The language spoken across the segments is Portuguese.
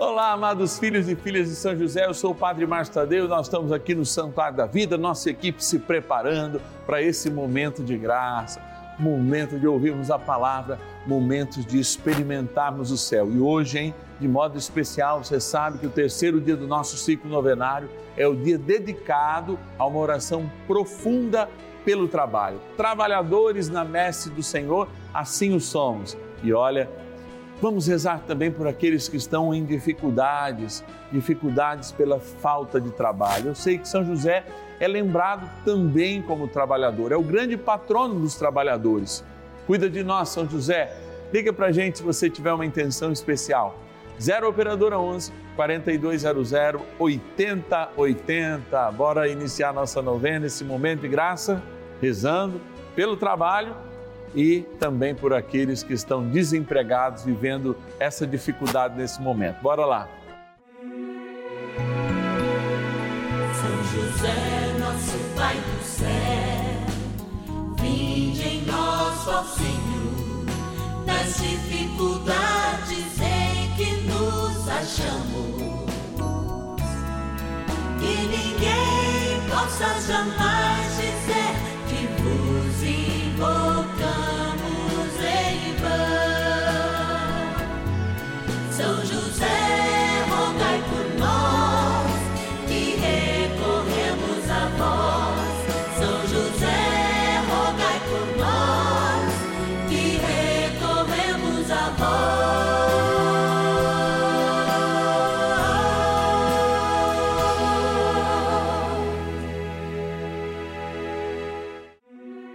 Olá, amados filhos e filhas de São José, eu sou o Padre Márcio Tadeu, nós estamos aqui no Santuário da Vida, nossa equipe se preparando para esse momento de graça, momento de ouvirmos a palavra, momentos de experimentarmos o céu. E hoje, hein, de modo especial, você sabe que o terceiro dia do nosso ciclo novenário é o dia dedicado a uma oração profunda pelo trabalho. Trabalhadores na messe do Senhor, assim o somos. E olha, Vamos rezar também por aqueles que estão em dificuldades, dificuldades pela falta de trabalho. Eu sei que São José é lembrado também como trabalhador, é o grande patrono dos trabalhadores. Cuida de nós, São José. Liga para gente se você tiver uma intenção especial. 0 Operadora 11 4200 8080. Bora iniciar nossa novena, esse momento de graça, rezando pelo trabalho e também por aqueles que estão desempregados, vivendo essa dificuldade nesse momento. Bora lá. São José, nosso Pai do céu, vinde em nós, ó Senhor, nas dificuldades em que nos achamos. Que ninguém possa jamais dizer que vos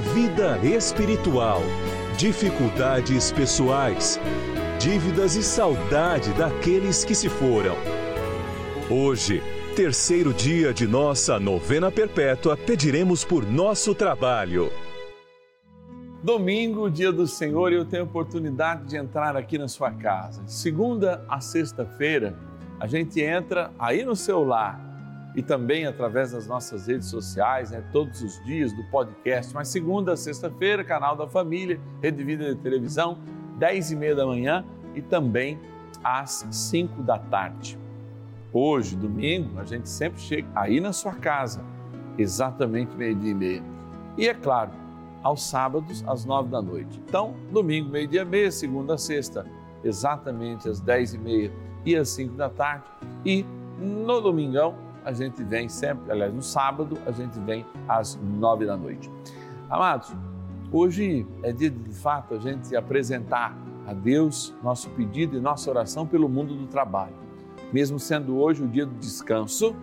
vida espiritual, dificuldades pessoais, dívidas e saudade daqueles que se foram. Hoje, terceiro dia de nossa novena perpétua, pediremos por nosso trabalho. Domingo, dia do Senhor, eu tenho a oportunidade de entrar aqui na sua casa. Segunda a sexta-feira, a gente entra aí no seu lar e também através das nossas redes sociais, né, todos os dias do podcast. Mas segunda sexta-feira, canal da Família, Rede Vida de Televisão, 10 e meia da manhã e também às 5 da tarde. Hoje, domingo, a gente sempre chega aí na sua casa, exatamente meio-dia e meia. E é claro, aos sábados, às nove da noite. Então, domingo, meio-dia e meia, segunda sexta, exatamente às dez e meia e às cinco da tarde. E no domingão, a gente vem sempre, aliás, no sábado, a gente vem às nove da noite. Amados, hoje é dia de, de fato, a gente apresentar a Deus nosso pedido e nossa oração pelo mundo do trabalho. Mesmo sendo hoje o dia do descanso,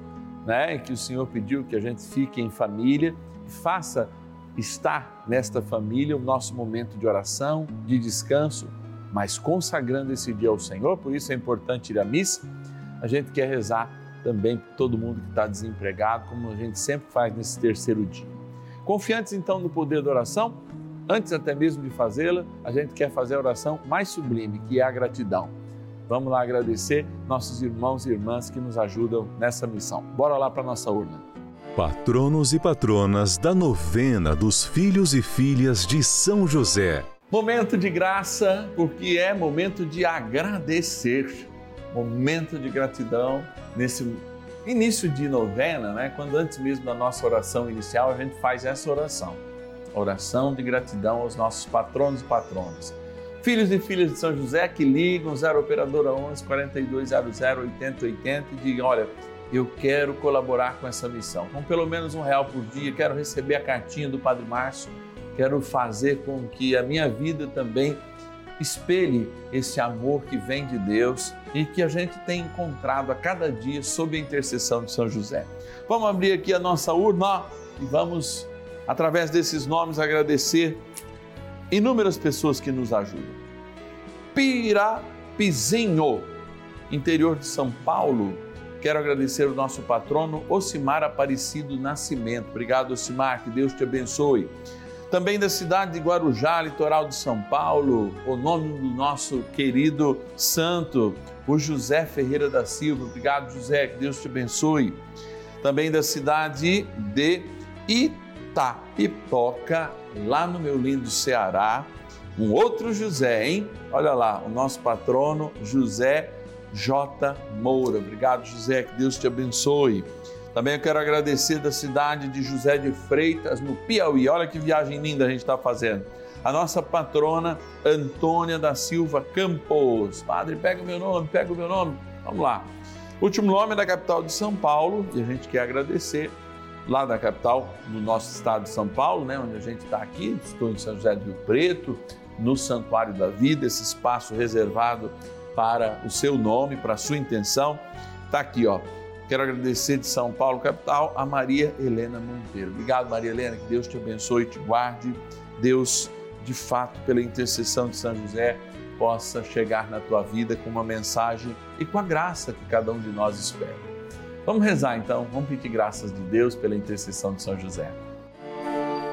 né, que o Senhor pediu que a gente fique em família e faça estar nesta família o nosso momento de oração, de descanso, mas consagrando esse dia ao Senhor, por isso é importante ir à missa. A gente quer rezar também todo mundo que está desempregado, como a gente sempre faz nesse terceiro dia. Confiantes então no poder da oração, antes até mesmo de fazê-la, a gente quer fazer a oração mais sublime, que é a gratidão. Vamos lá agradecer nossos irmãos e irmãs que nos ajudam nessa missão. Bora lá para nossa urna. Patronos e patronas da novena dos filhos e filhas de São José. Momento de graça, porque é momento de agradecer momento de gratidão nesse início de novena, né? Quando antes mesmo da nossa oração inicial, a gente faz essa oração. Oração de gratidão aos nossos patronos e patronas. Filhos e filhas de São José que ligam 0 operadora 11 4200 8080 e digam, olha, eu quero colaborar com essa missão. Com pelo menos um real por dia, quero receber a cartinha do Padre Márcio, quero fazer com que a minha vida também espelhe esse amor que vem de Deus e que a gente tem encontrado a cada dia sob a intercessão de São José. Vamos abrir aqui a nossa urna e vamos, através desses nomes, agradecer inúmeras pessoas que nos ajudam. Pirapizinho, interior de São Paulo, Quero agradecer o nosso patrono Ocimar Aparecido Nascimento. Obrigado, Ocimar, que Deus te abençoe. Também da cidade de Guarujá, litoral de São Paulo, o nome do nosso querido santo, o José Ferreira da Silva. Obrigado, José, que Deus te abençoe. Também da cidade de Itapipoca, lá no meu lindo Ceará, um outro José, hein? Olha lá, o nosso patrono José J. Moura. Obrigado, José, que Deus te abençoe. Também eu quero agradecer da cidade de José de Freitas, no Piauí. Olha que viagem linda a gente está fazendo. A nossa patrona Antônia da Silva Campos. Padre, pega o meu nome, pega o meu nome. Vamos lá. Último nome é da capital de São Paulo e a gente quer agradecer lá da capital do nosso estado de São Paulo, né, onde a gente está aqui. Estou em São José do Rio Preto, no Santuário da Vida, esse espaço reservado para o seu nome, para a sua intenção. Está aqui, ó. Quero agradecer de São Paulo, capital, a Maria Helena Monteiro. Obrigado, Maria Helena, que Deus te abençoe e te guarde. Deus, de fato, pela intercessão de São José, possa chegar na tua vida com uma mensagem e com a graça que cada um de nós espera. Vamos rezar então, vamos pedir graças de Deus pela intercessão de São José.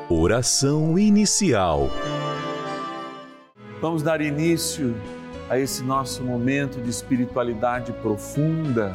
Oração inicial. Vamos dar início a esse nosso momento de espiritualidade profunda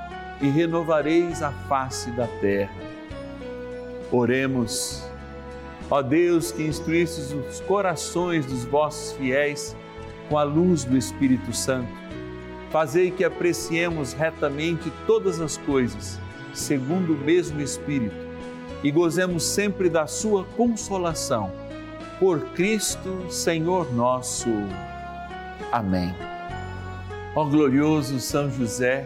e renovareis a face da terra. Oremos. Ó Deus, que instruístes os corações dos vossos fiéis com a luz do Espírito Santo, fazei que apreciemos retamente todas as coisas, segundo o mesmo Espírito, e gozemos sempre da sua consolação. Por Cristo, Senhor nosso. Amém. Ó glorioso São José,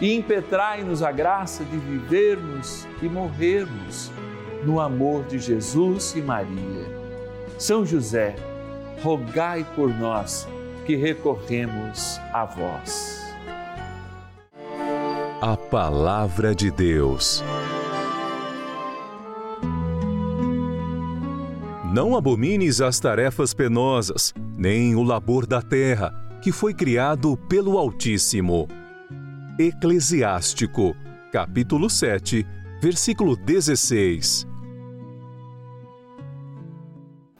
e impetrai-nos a graça de vivermos e morrermos no amor de Jesus e Maria. São José, rogai por nós que recorremos a vós. A Palavra de Deus. Não abomines as tarefas penosas, nem o labor da terra que foi criado pelo Altíssimo. Eclesiástico, capítulo 7, versículo 16.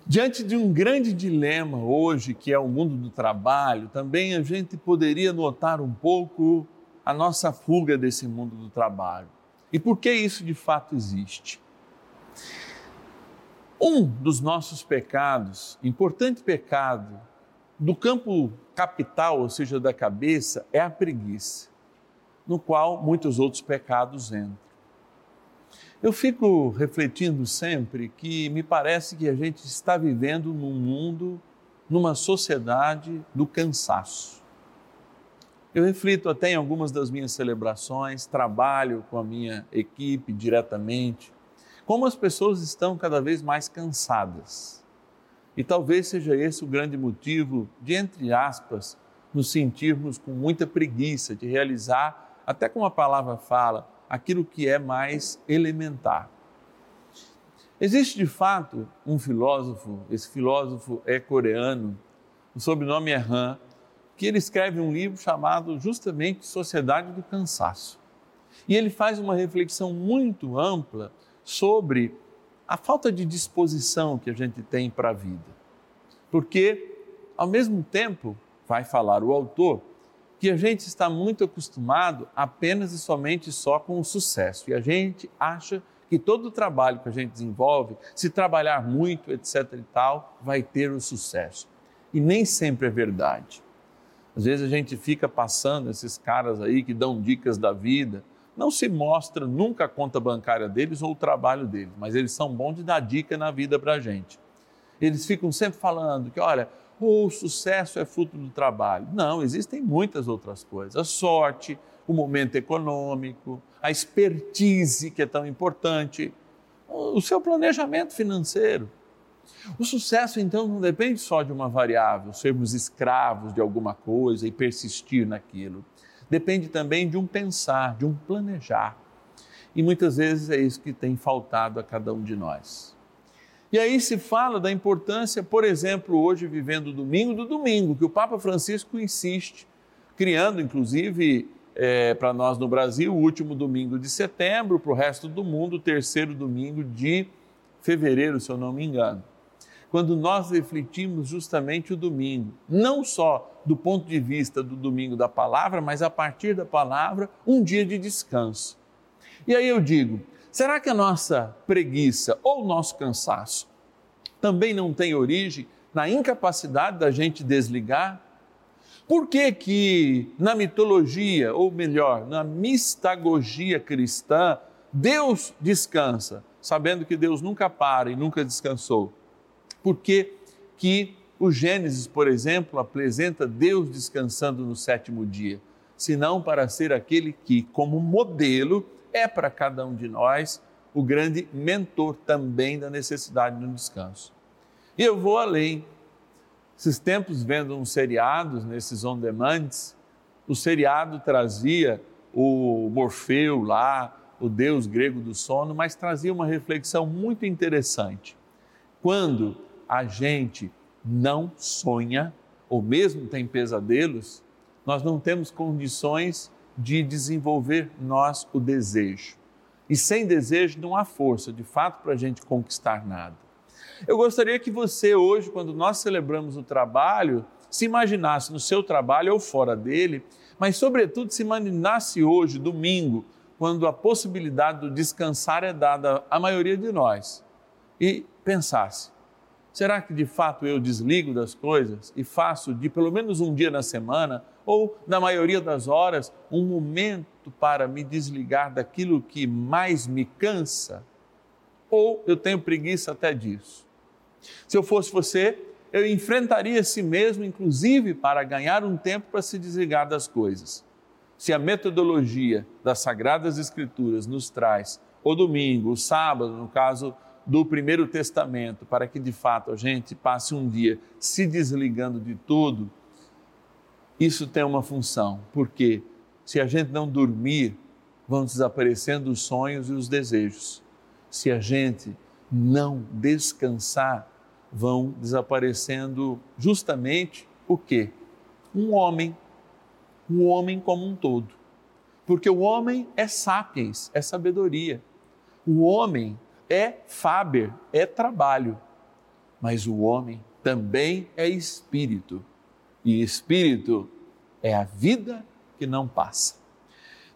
Diante de um grande dilema hoje, que é o mundo do trabalho, também a gente poderia notar um pouco a nossa fuga desse mundo do trabalho. E por que isso de fato existe? Um dos nossos pecados, importante pecado, do campo capital, ou seja, da cabeça, é a preguiça, no qual muitos outros pecados entram. Eu fico refletindo sempre que me parece que a gente está vivendo num mundo, numa sociedade do cansaço. Eu reflito até em algumas das minhas celebrações, trabalho com a minha equipe diretamente, como as pessoas estão cada vez mais cansadas e talvez seja esse o grande motivo de, entre aspas, nos sentirmos com muita preguiça de realizar, até como a palavra fala, aquilo que é mais elementar. Existe de fato um filósofo, esse filósofo é coreano, o sobrenome é Han, que ele escreve um livro chamado justamente Sociedade do Cansaço. E ele faz uma reflexão muito ampla sobre a falta de disposição que a gente tem para a vida. Porque, ao mesmo tempo, vai falar o autor, que a gente está muito acostumado apenas e somente só com o sucesso. E a gente acha que todo o trabalho que a gente desenvolve, se trabalhar muito, etc e tal, vai ter o sucesso. E nem sempre é verdade. Às vezes a gente fica passando esses caras aí que dão dicas da vida, não se mostra nunca a conta bancária deles ou o trabalho deles, mas eles são bons de dar dica na vida para a gente. Eles ficam sempre falando que, olha, o sucesso é fruto do trabalho. Não, existem muitas outras coisas. A sorte, o momento econômico, a expertise que é tão importante, o seu planejamento financeiro. O sucesso, então, não depende só de uma variável, sermos escravos de alguma coisa e persistir naquilo. Depende também de um pensar, de um planejar. E muitas vezes é isso que tem faltado a cada um de nós. E aí se fala da importância, por exemplo, hoje vivendo o domingo do domingo, que o Papa Francisco insiste, criando inclusive é, para nós no Brasil o último domingo de setembro, para o resto do mundo, o terceiro domingo de fevereiro, se eu não me engano quando nós refletimos justamente o domingo, não só do ponto de vista do domingo da palavra, mas a partir da palavra, um dia de descanso. E aí eu digo, será que a nossa preguiça ou o nosso cansaço também não tem origem na incapacidade da gente desligar? Por que que na mitologia, ou melhor, na mistagogia cristã, Deus descansa, sabendo que Deus nunca para e nunca descansou? Por que, que o Gênesis, por exemplo, apresenta Deus descansando no sétimo dia? Senão para ser aquele que, como modelo, é para cada um de nós o grande mentor também da necessidade do descanso. E eu vou além. Esses tempos, vendo uns seriados, nesses on-demands, o seriado trazia o Morfeu lá, o deus grego do sono, mas trazia uma reflexão muito interessante. Quando a gente não sonha, ou mesmo tem pesadelos, nós não temos condições de desenvolver nós o desejo. E sem desejo não há força, de fato, para a gente conquistar nada. Eu gostaria que você, hoje, quando nós celebramos o trabalho, se imaginasse no seu trabalho ou fora dele, mas, sobretudo, se imaginasse hoje, domingo, quando a possibilidade do descansar é dada à maioria de nós, e pensasse: Será que de fato eu desligo das coisas e faço de pelo menos um dia na semana, ou na maioria das horas, um momento para me desligar daquilo que mais me cansa? Ou eu tenho preguiça até disso? Se eu fosse você, eu enfrentaria si mesmo, inclusive para ganhar um tempo para se desligar das coisas. Se a metodologia das Sagradas Escrituras nos traz o domingo, o sábado, no caso do Primeiro Testamento, para que de fato a gente passe um dia se desligando de tudo, isso tem uma função, porque se a gente não dormir, vão desaparecendo os sonhos e os desejos. Se a gente não descansar, vão desaparecendo justamente o quê? Um homem, um homem como um todo. Porque o homem é sapiens, é sabedoria. O homem é Faber, é trabalho, mas o homem também é espírito, e espírito é a vida que não passa.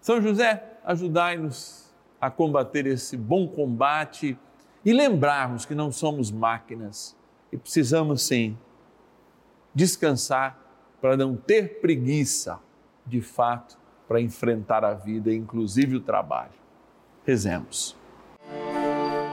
São José, ajudai-nos a combater esse bom combate e lembrarmos que não somos máquinas e precisamos sim descansar para não ter preguiça, de fato, para enfrentar a vida, inclusive o trabalho. Rezemos.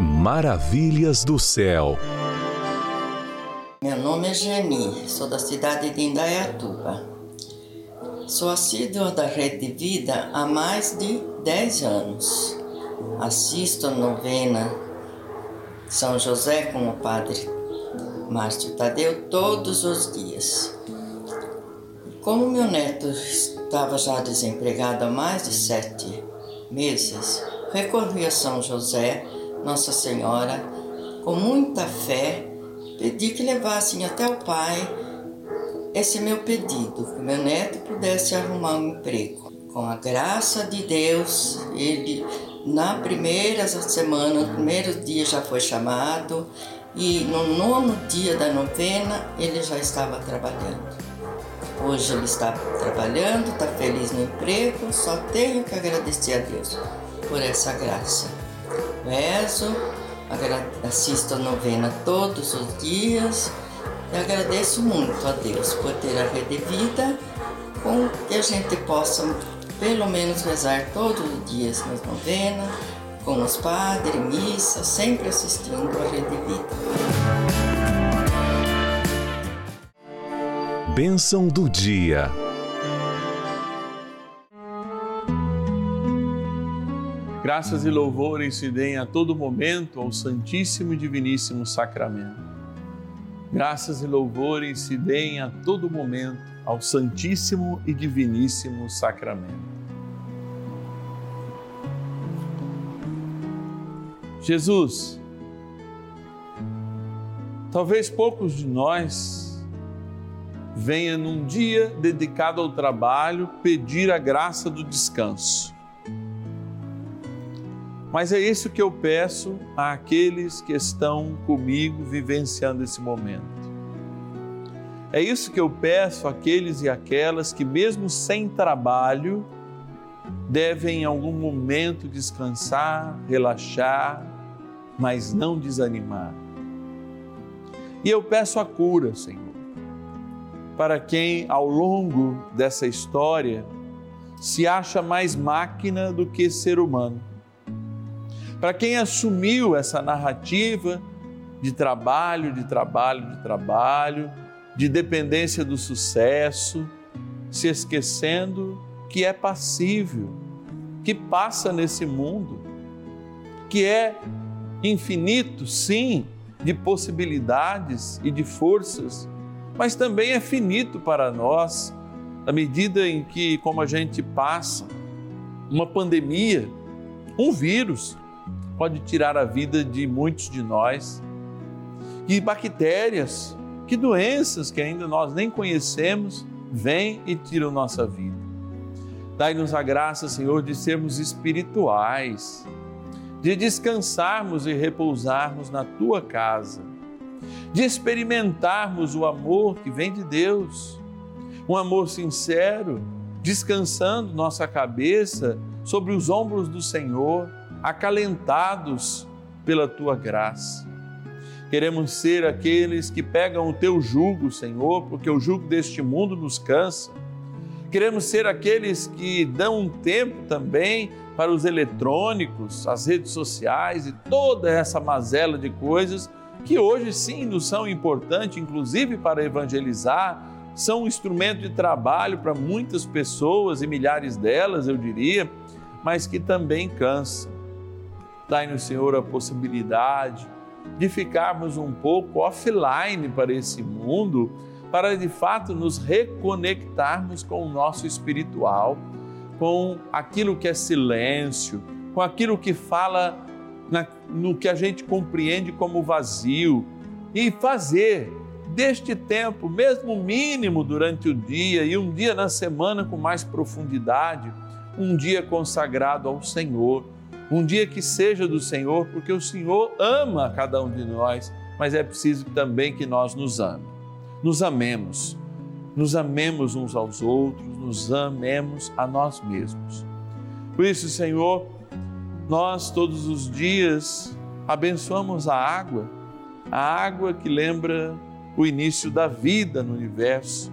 Maravilhas do céu. Meu nome é Geni, sou da cidade de Indaiatuba. Sou assídua da Rede de Vida há mais de 10 anos. Assisto a novena São José com o Padre Márcio Tadeu todos os dias. Como meu neto estava já desempregado há mais de sete meses, recorri a São José, Nossa Senhora, com muita fé, pedi que levassem até o Pai esse meu pedido, que meu neto pudesse arrumar um emprego. Com a graça de Deus, ele na primeira semana, no primeiro dia já foi chamado e no nono dia da novena ele já estava trabalhando. Hoje ele está trabalhando, está feliz no emprego, só tenho que agradecer a Deus por essa graça. Rezo, assisto a novena todos os dias e agradeço muito a Deus por ter a rede vida com que a gente possa pelo menos rezar todos os dias nas novenas com os padres, missa, sempre assistindo a Rede Vida. Bênção do dia. Graças e louvores se deem a todo momento ao Santíssimo e Diviníssimo Sacramento. Graças e louvores se deem a todo momento ao Santíssimo e Diviníssimo Sacramento. Jesus, talvez poucos de nós venha num dia dedicado ao trabalho pedir a graça do descanso. Mas é isso que eu peço àqueles que estão comigo vivenciando esse momento. É isso que eu peço àqueles e aquelas que, mesmo sem trabalho, devem em algum momento descansar, relaxar, mas não desanimar. E eu peço a cura, Senhor, para quem ao longo dessa história se acha mais máquina do que ser humano. Para quem assumiu essa narrativa de trabalho, de trabalho, de trabalho, de dependência do sucesso, se esquecendo que é passível, que passa nesse mundo, que é infinito, sim, de possibilidades e de forças, mas também é finito para nós, na medida em que, como a gente passa, uma pandemia, um vírus, pode tirar a vida de muitos de nós, que bactérias, que doenças que ainda nós nem conhecemos, vêm e tiram nossa vida. Dai-nos a graça, Senhor, de sermos espirituais de descansarmos e repousarmos na tua casa, de experimentarmos o amor que vem de Deus, um amor sincero, descansando nossa cabeça sobre os ombros do Senhor, acalentados pela tua graça. Queremos ser aqueles que pegam o teu jugo, Senhor, porque o jugo deste mundo nos cansa Queremos ser aqueles que dão um tempo também para os eletrônicos, as redes sociais e toda essa mazela de coisas que hoje sim nos são importantes, inclusive para evangelizar, são um instrumento de trabalho para muitas pessoas e milhares delas, eu diria, mas que também cansam. Dai-nos, Senhor, a possibilidade de ficarmos um pouco offline para esse mundo, para de fato nos reconectarmos com o nosso espiritual, com aquilo que é silêncio, com aquilo que fala na, no que a gente compreende como vazio e fazer deste tempo, mesmo mínimo durante o dia e um dia na semana com mais profundidade, um dia consagrado ao Senhor, um dia que seja do Senhor, porque o Senhor ama cada um de nós, mas é preciso também que nós nos amemos, nos amemos, nos amemos uns aos outros, nos amemos a nós mesmos. Por isso, Senhor, nós todos os dias abençoamos a água, a água que lembra o início da vida no universo,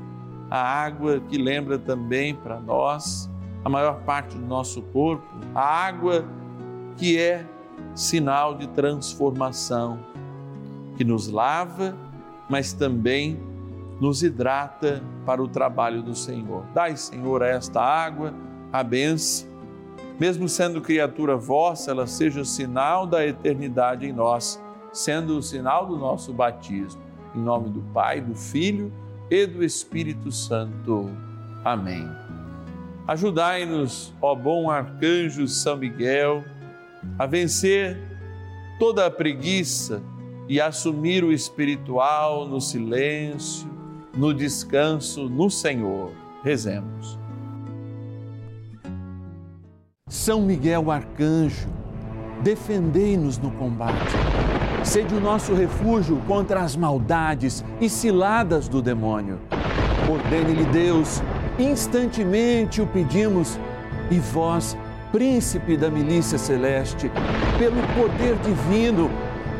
a água que lembra também para nós a maior parte do nosso corpo, a água que é sinal de transformação, que nos lava, mas também nos hidrata para o trabalho do Senhor. Dai, Senhor, a esta água a benção mesmo sendo criatura vossa, ela seja sinal da eternidade em nós, sendo o sinal do nosso batismo. Em nome do Pai, do Filho e do Espírito Santo. Amém. Ajudai-nos, ó bom arcanjo São Miguel, a vencer toda a preguiça e assumir o espiritual no silêncio, no descanso no Senhor. Rezemos. são Miguel Arcanjo, defendei-nos no combate. Sede o nosso refúgio contra as maldades e ciladas do demônio. Ordene-lhe Deus, instantemente o pedimos, e vós, príncipe da milícia celeste, pelo poder divino,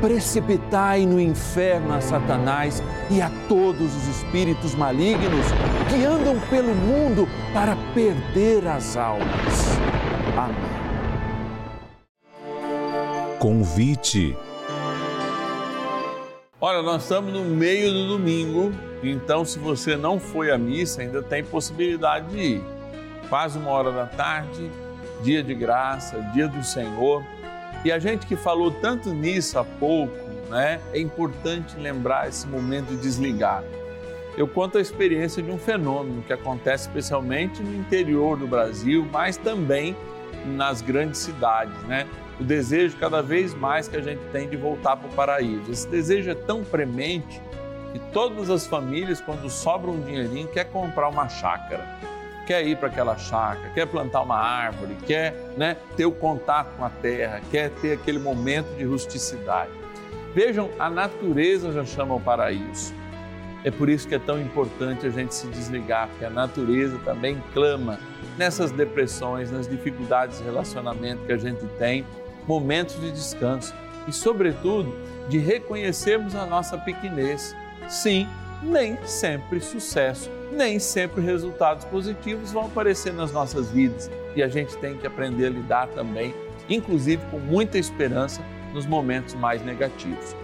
precipitai no inferno a Satanás e a todos os espíritos malignos que andam pelo mundo para perder as almas. Amém. Convite. Olha, nós estamos no meio do domingo, então se você não foi à missa, ainda tem possibilidade de ir. Quase uma hora da tarde, dia de graça, dia do Senhor. E a gente que falou tanto nisso há pouco, né? É importante lembrar esse momento de desligar. Eu conto a experiência de um fenômeno que acontece especialmente no interior do Brasil, mas também nas grandes cidades, né? O desejo cada vez mais que a gente tem de voltar para o paraíso. Esse desejo é tão premente que todas as famílias, quando sobra um dinheirinho, quer comprar uma chácara, quer ir para aquela chácara, quer plantar uma árvore, quer né, ter o contato com a terra, quer ter aquele momento de rusticidade. Vejam, a natureza já chama o paraíso. É por isso que é tão importante a gente se desligar, porque a natureza também clama nessas depressões, nas dificuldades de relacionamento que a gente tem, momentos de descanso e, sobretudo, de reconhecermos a nossa pequenez. Sim, nem sempre sucesso, nem sempre resultados positivos vão aparecer nas nossas vidas e a gente tem que aprender a lidar também, inclusive com muita esperança, nos momentos mais negativos.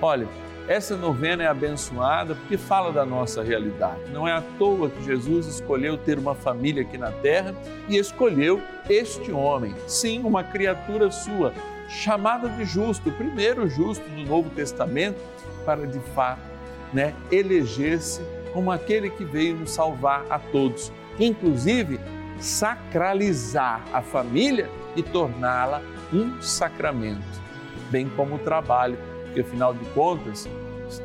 Olha, essa novena é abençoada porque fala da nossa realidade. Não é à toa que Jesus escolheu ter uma família aqui na terra e escolheu este homem, sim, uma criatura sua, chamada de justo, o primeiro justo do Novo Testamento, para de fato né, eleger-se como aquele que veio nos salvar a todos, inclusive sacralizar a família e torná-la um sacramento, bem como o trabalho, porque afinal de contas,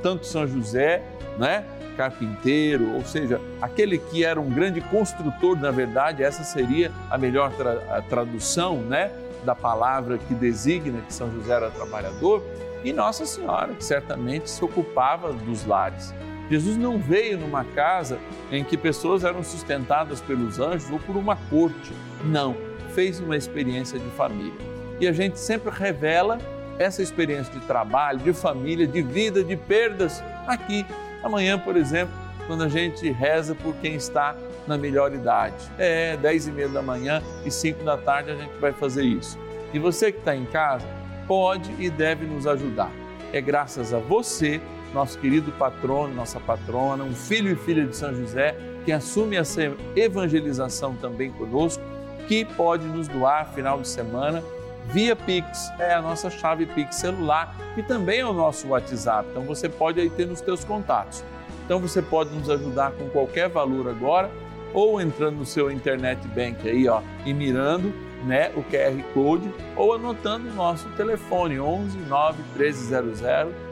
tanto São José, né, carpinteiro, ou seja, aquele que era um grande construtor, na verdade, essa seria a melhor tra a tradução, né, da palavra que designa que São José era trabalhador, e Nossa Senhora, que certamente se ocupava dos lares. Jesus não veio numa casa em que pessoas eram sustentadas pelos anjos ou por uma corte. Não, fez uma experiência de família. E a gente sempre revela essa experiência de trabalho, de família, de vida, de perdas aqui. Amanhã, por exemplo, quando a gente reza por quem está na melhor idade. É, 10 e meia da manhã e 5 da tarde a gente vai fazer isso. E você que está em casa, pode e deve nos ajudar. É graças a você, nosso querido patrono, nossa patrona, um filho e filha de São José, que assume essa evangelização também conosco, que pode nos doar final de semana via Pix, é a nossa chave Pix celular e também é o nosso WhatsApp. Então você pode aí ter nos teus contatos. Então você pode nos ajudar com qualquer valor agora ou entrando no seu internet bank aí, ó, e mirando, né, o QR Code ou anotando o nosso telefone 11 9 1300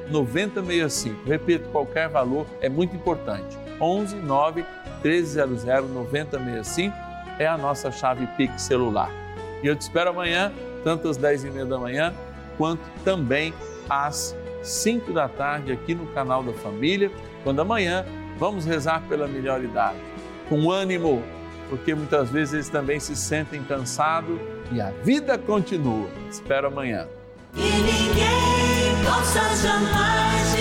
9065. Repito, qualquer valor é muito importante. 11 9 1300 9065 é a nossa chave Pix celular. E eu te espero amanhã tanto às 10 e meia da manhã, quanto também às 5 da tarde aqui no canal da Família, quando amanhã vamos rezar pela melhor idade. Com ânimo, porque muitas vezes eles também se sentem cansados e a vida continua. Espero amanhã. E ninguém possa jamais